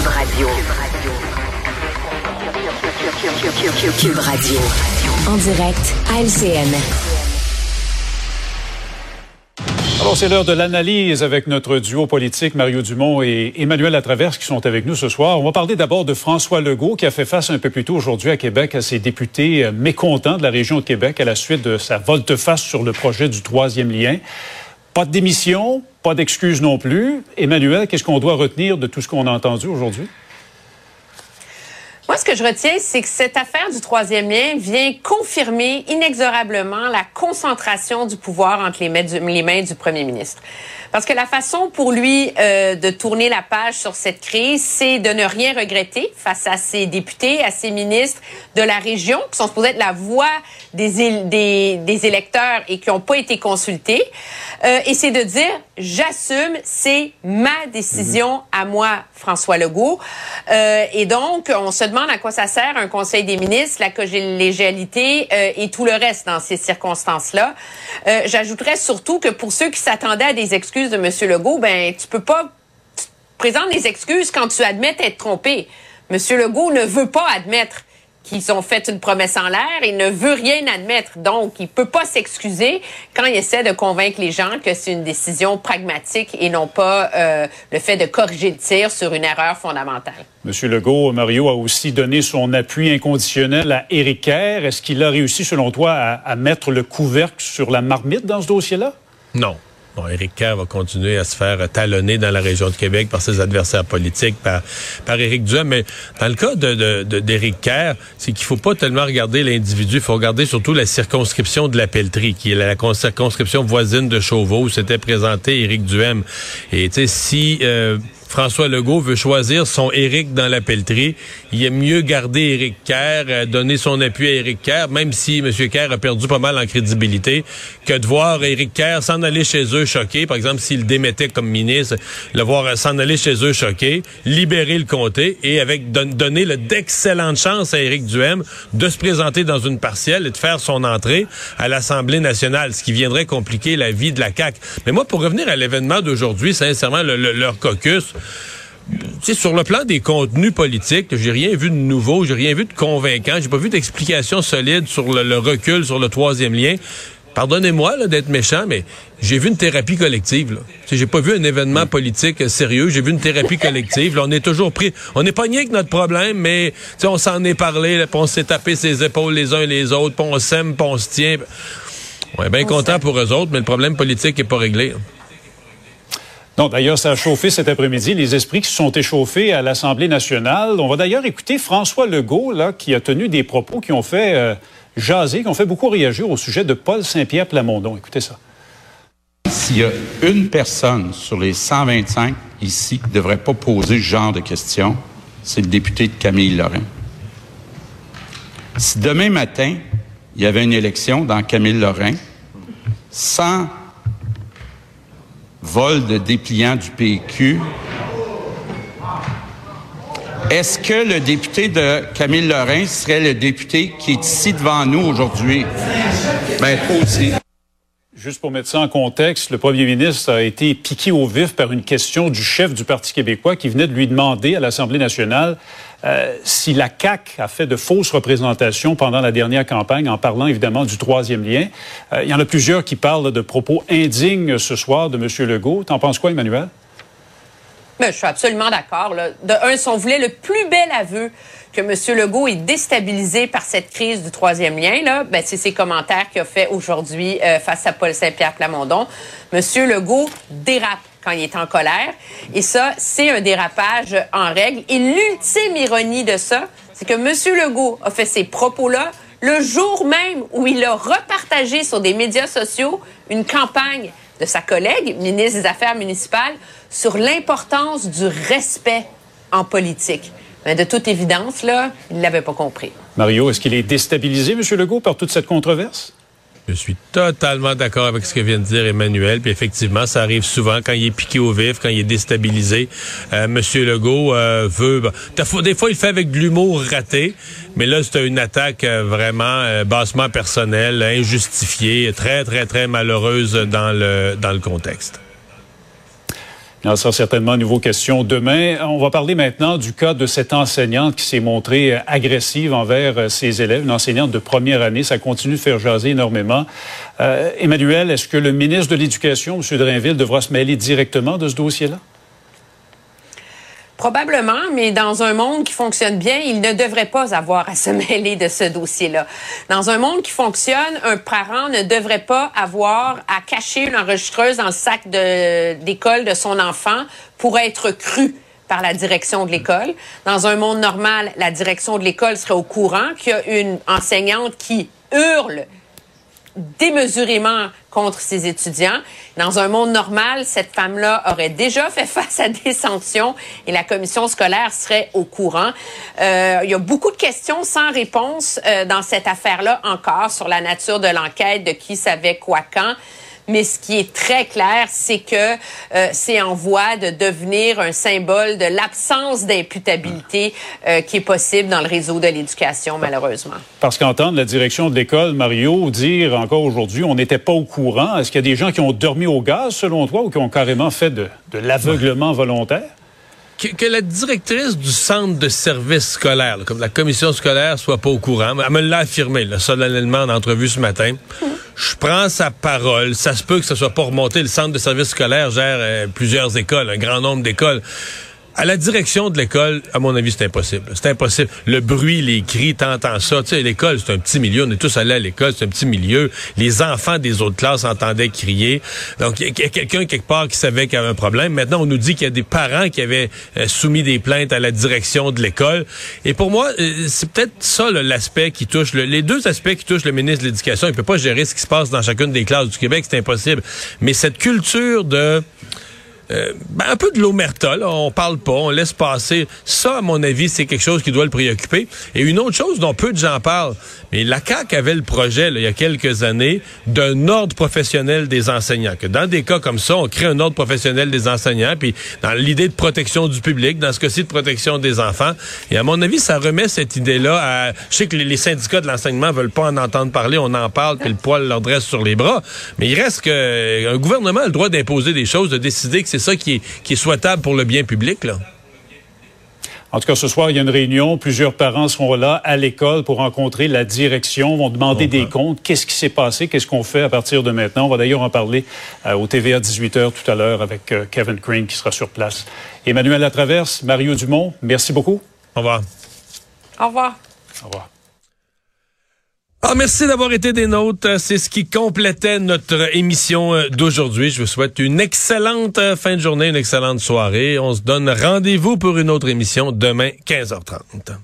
Cube Radio. Cube Radio. En direct à LCN. Alors, c'est l'heure de l'analyse avec notre duo politique, Mario Dumont et Emmanuel Latraverse, qui sont avec nous ce soir. On va parler d'abord de François Legault, qui a fait face un peu plus tôt aujourd'hui à Québec à ses députés euh, mécontents de la région de Québec à la suite de sa volte-face sur le projet du troisième lien. Pas de démission, pas d'excuses non plus. Emmanuel, qu'est-ce qu'on doit retenir de tout ce qu'on a entendu aujourd'hui? Moi, ce que je retiens, c'est que cette affaire du troisième lien vient confirmer inexorablement la concentration du pouvoir entre les mains du, premier ministre. Parce que la façon pour lui euh, de tourner la page sur cette crise, c'est de ne rien regretter face à ses députés, à ses ministres de la région, qui sont supposés être la voix des, des, des électeurs et qui n'ont pas été consultés. Euh, et c'est de dire, j'assume, c'est ma décision à moi, François Legault. Euh, et donc, on se demande à quoi ça sert un conseil des ministres, la collégialité euh, et tout le reste dans ces circonstances-là. Euh, J'ajouterais surtout que pour ceux qui s'attendaient à des excuses de M. Legault, ben tu peux pas présenter des excuses quand tu admets être trompé. M. Legault ne veut pas admettre qu'ils ont fait une promesse en l'air et ne veut rien admettre. Donc, il peut pas s'excuser quand il essaie de convaincre les gens que c'est une décision pragmatique et non pas euh, le fait de corriger le tir sur une erreur fondamentale. Monsieur Legault, Mario a aussi donné son appui inconditionnel à Éric Kerr. Est-ce qu'il a réussi, selon toi, à, à mettre le couvercle sur la marmite dans ce dossier-là? Non. Bon, Éric Kerr va continuer à se faire talonner dans la région de Québec par ses adversaires politiques, par, par Éric Duhem. Mais dans le cas d'Éric de, Kerr, c'est qu'il faut pas tellement regarder l'individu, il faut regarder surtout la circonscription de la pelleterie, qui est la circonscription voisine de Chauveau, où s'était présenté Éric Duhem. Et si... Euh, François Legault veut choisir son Éric dans la pelleterie, il est mieux garder Éric Kerr, euh, donner son appui à Éric Kerr, même si M. Kerr a perdu pas mal en crédibilité, que de voir Éric Kerr s'en aller chez eux choqué, par exemple s'il démettait comme ministre, le voir s'en aller chez eux choqué, libérer le comté et avec donner d'excellentes chances à Éric Duhem de se présenter dans une partielle et de faire son entrée à l'Assemblée nationale, ce qui viendrait compliquer la vie de la CAQ. Mais moi, pour revenir à l'événement d'aujourd'hui, sincèrement, leur caucus, sur le plan des contenus politiques, j'ai rien vu de nouveau, j'ai rien vu de convaincant, j'ai pas vu d'explication solide sur le, recul sur le troisième lien. Pardonnez-moi d'être méchant, mais j'ai vu une thérapie collective. J'ai pas vu un événement politique sérieux. J'ai vu une thérapie collective. on est toujours pris. On n'est pas nié avec notre problème, mais on s'en est parlé. on s'est tapé ses épaules les uns et les autres. Puis on s'aime, on se tient. On est bien content pour eux autres, mais le problème politique est pas réglé. D'ailleurs, ça a chauffé cet après-midi, les esprits qui se sont échauffés à l'Assemblée nationale. On va d'ailleurs écouter François Legault, là, qui a tenu des propos qui ont fait euh, jaser, qui ont fait beaucoup réagir au sujet de Paul Saint-Pierre Plamondon. Écoutez ça. S'il y a une personne sur les 125 ici qui ne devrait pas poser ce genre de questions, c'est le député de Camille Lorrain. Si demain matin, il y avait une élection dans Camille Lorrain, sans vol de dépliant du PQ. Est-ce que le député de Camille Lorrain serait le député qui est ici devant nous aujourd'hui? Ben, toi aussi. Juste pour mettre ça en contexte, le premier ministre a été piqué au vif par une question du chef du Parti québécois qui venait de lui demander à l'Assemblée nationale euh, si la CAC a fait de fausses représentations pendant la dernière campagne, en parlant évidemment du troisième lien. Euh, il y en a plusieurs qui parlent de propos indignes ce soir de M. Legault. T'en penses quoi, Emmanuel? Ben, je suis absolument d'accord. De un, si on voulait le plus bel aveu que M. Legault est déstabilisé par cette crise du troisième lien, là, ben, c'est ses commentaires qu'il a fait aujourd'hui euh, face à Paul Saint-Pierre Plamondon. M. Legault dérape quand il est en colère. Et ça, c'est un dérapage en règle. Et l'ultime ironie de ça, c'est que M. Legault a fait ces propos-là le jour même où il a repartagé sur des médias sociaux une campagne de sa collègue, ministre des Affaires municipales, sur l'importance du respect en politique. De toute évidence, là, il ne l'avait pas compris. Mario, est-ce qu'il est déstabilisé, M. Legault, par toute cette controverse? Je suis totalement d'accord avec ce que vient de dire Emmanuel. Puis effectivement, ça arrive souvent quand il est piqué au vif, quand il est déstabilisé. Euh, Monsieur Legault euh, veut. des fois, il fait avec de l'humour raté, mais là, c'est une attaque euh, vraiment bassement personnelle, injustifiée, très, très, très malheureuse dans le dans le contexte. Sera certainement une question demain. On va parler maintenant du cas de cette enseignante qui s'est montrée agressive envers ses élèves, une enseignante de première année. Ça continue de faire jaser énormément. Euh, Emmanuel, est-ce que le ministre de l'Éducation, M. Drainville, devra se mêler directement de ce dossier-là? Probablement, mais dans un monde qui fonctionne bien, il ne devrait pas avoir à se mêler de ce dossier-là. Dans un monde qui fonctionne, un parent ne devrait pas avoir à cacher une enregistreuse dans le sac d'école de, son enfant pour être cru par la direction de l'école. Dans un monde normal, la direction de l'école serait au courant qu'il y a une enseignante qui hurle démesurément contre ses étudiants. Dans un monde normal, cette femme-là aurait déjà fait face à des sanctions et la commission scolaire serait au courant. Euh, il y a beaucoup de questions sans réponse euh, dans cette affaire-là encore sur la nature de l'enquête, de qui savait quoi quand. Mais ce qui est très clair, c'est que euh, c'est en voie de devenir un symbole de l'absence d'imputabilité euh, qui est possible dans le réseau de l'éducation, malheureusement. Parce qu'entendre la direction de l'école, Mario, dire encore aujourd'hui, on n'était pas au courant, est-ce qu'il y a des gens qui ont dormi au gaz, selon toi, ou qui ont carrément fait de, de l'aveuglement volontaire? Que, la directrice du centre de service scolaire, comme la commission scolaire, soit pas au courant. Elle me l'a affirmé, là, solennellement, en entrevue ce matin. Je prends sa parole. Ça se peut que ça soit pas remonté. Le centre de service scolaire gère euh, plusieurs écoles, un grand nombre d'écoles. À la direction de l'école, à mon avis, c'est impossible. C'est impossible. Le bruit, les cris, t'entends ça. Tu sais, l'école, c'est un petit milieu. On est tous allés à l'école, c'est un petit milieu. Les enfants des autres classes entendaient crier. Donc, il y a quelqu'un quelque part qui savait qu'il y avait un problème. Maintenant, on nous dit qu'il y a des parents qui avaient euh, soumis des plaintes à la direction de l'école. Et pour moi, euh, c'est peut-être ça l'aspect qui touche, les deux aspects qui touchent le ministre de l'Éducation. Il peut pas gérer ce qui se passe dans chacune des classes du Québec, c'est impossible. Mais cette culture de euh, ben, un peu de l'omerta, là. On parle pas, on laisse passer. Ça, à mon avis, c'est quelque chose qui doit le préoccuper. Et une autre chose dont peu de gens parlent, mais la CAQ avait le projet, il y a quelques années, d'un ordre professionnel des enseignants. Que dans des cas comme ça, on crée un ordre professionnel des enseignants, puis dans l'idée de protection du public, dans ce cas-ci de protection des enfants. Et à mon avis, ça remet cette idée-là à... Je sais que les, syndicats de l'enseignement veulent pas en entendre parler, on en parle, puis le poil leur dresse sur les bras. Mais il reste que un gouvernement a le droit d'imposer des choses, de décider que c'est ça qui est, souhaitable pour le bien public, là. En tout cas, ce soir, il y a une réunion. Plusieurs parents seront là à l'école pour rencontrer la direction, vont demander des comptes. Qu'est-ce qui s'est passé? Qu'est-ce qu'on fait à partir de maintenant? On va d'ailleurs en parler euh, au TVA 18h tout à l'heure avec euh, Kevin Crane qui sera sur place. Emmanuel Latraverse, Mario Dumont, merci beaucoup. Au revoir. Au revoir. Au revoir. Ah, merci d'avoir été des nôtres. C'est ce qui complétait notre émission euh, d'aujourd'hui. Je vous souhaite une excellente euh, fin de journée, une excellente soirée. On se donne rendez-vous pour une autre émission demain, 15h30.